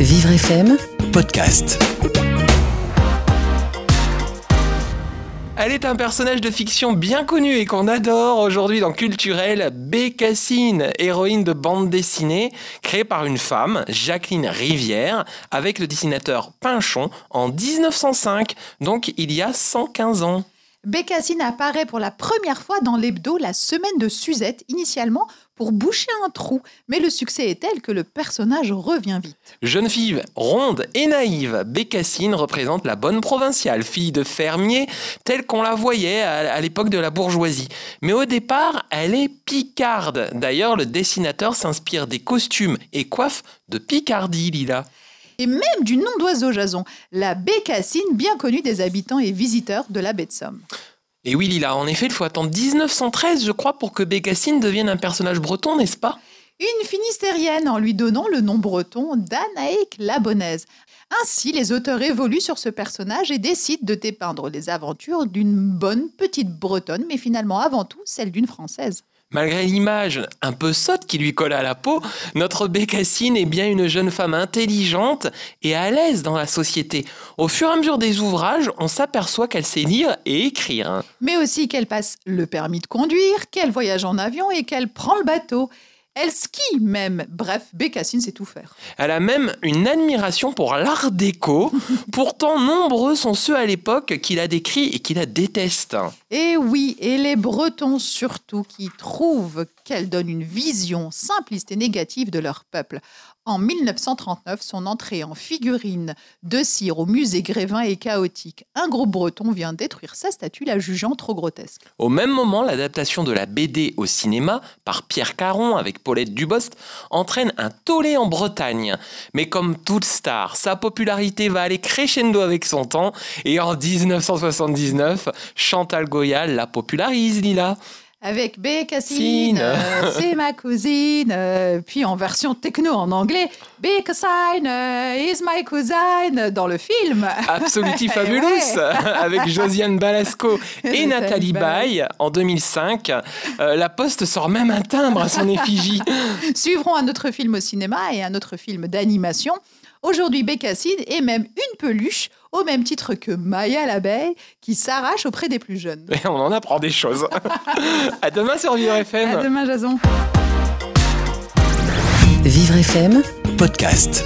Vivre FM podcast. Elle est un personnage de fiction bien connu et qu'on adore aujourd'hui dans Culturel, Bécassine, héroïne de bande dessinée, créée par une femme, Jacqueline Rivière, avec le dessinateur Pinchon en 1905, donc il y a 115 ans. Bécassine apparaît pour la première fois dans l'hebdo La Semaine de Suzette, initialement pour boucher un trou. Mais le succès est tel que le personnage revient vite. Jeune fille ronde et naïve, Bécassine représente la bonne provinciale, fille de fermier, telle qu'on la voyait à, l'époque de la bourgeoisie. Mais au départ, elle est picarde. D'ailleurs, le dessinateur s'inspire des costumes et coiffes de Picardie, Lila. Et même du nom d'oiseau Jason, la Bécassine, bien connue des habitants et visiteurs de la baie de Somme. Et oui, Lila, en effet, il faut attendre 1913, je crois, pour que Bécassine devienne un personnage breton, n'est-ce pas? Une finistérienne en lui donnant le nom breton d'Anaïque Labonnaise. Ainsi, les auteurs évoluent sur ce personnage et décident de dépeindre les aventures d'une bonne petite bretonne, mais finalement avant tout celle d'une française. Malgré l'image un peu sotte qui lui colle à la peau, notre Bécassine est bien une jeune femme intelligente et à l'aise dans la société. Au fur et à mesure des ouvrages, on s'aperçoit qu'elle sait lire et écrire. Mais aussi qu'elle passe le permis de conduire, qu'elle voyage en avion et qu'elle prend le bateau. Elle skie même. Bref, Bécassine sait tout faire. Elle a même une admiration pour l'art déco. Pourtant, nombreux sont ceux à l'époque qui la décrient et qui la détestent. Et oui, et les Bretons surtout, qui trouvent qu'elle donne une vision simpliste et négative de leur peuple. En 1939, son entrée en figurine de cire au musée Grévin est chaotique. Un groupe breton vient détruire sa statue, la jugeant trop grotesque. Au même moment, l'adaptation de la BD au cinéma par Pierre Caron avec Paulette Dubost entraîne un tollé en Bretagne. Mais comme toute star, sa popularité va aller crescendo avec son temps et en 1979, Chantal Goyal la popularise, Lila. Avec Bécassine, Cine. euh, c'est ma cousine. euh, puis en version techno en anglais, Bécassine euh, is my cousine dans le film. Absoluti Fabulous Ouais. avec Josiane Balasco et Nathalie Baye en 2005. Euh, la Poste sort même un timbre à son effigie. Suivront un autre film au cinéma et un autre film d'animation. Aujourd'hui, Bécassine est même une peluche, au même titre que Maya l'abeille, qui s'arrache auprès des plus jeunes. Et on en apprend des choses. à demain sur Vivre FM. À demain, Jason. Vivre FM podcast.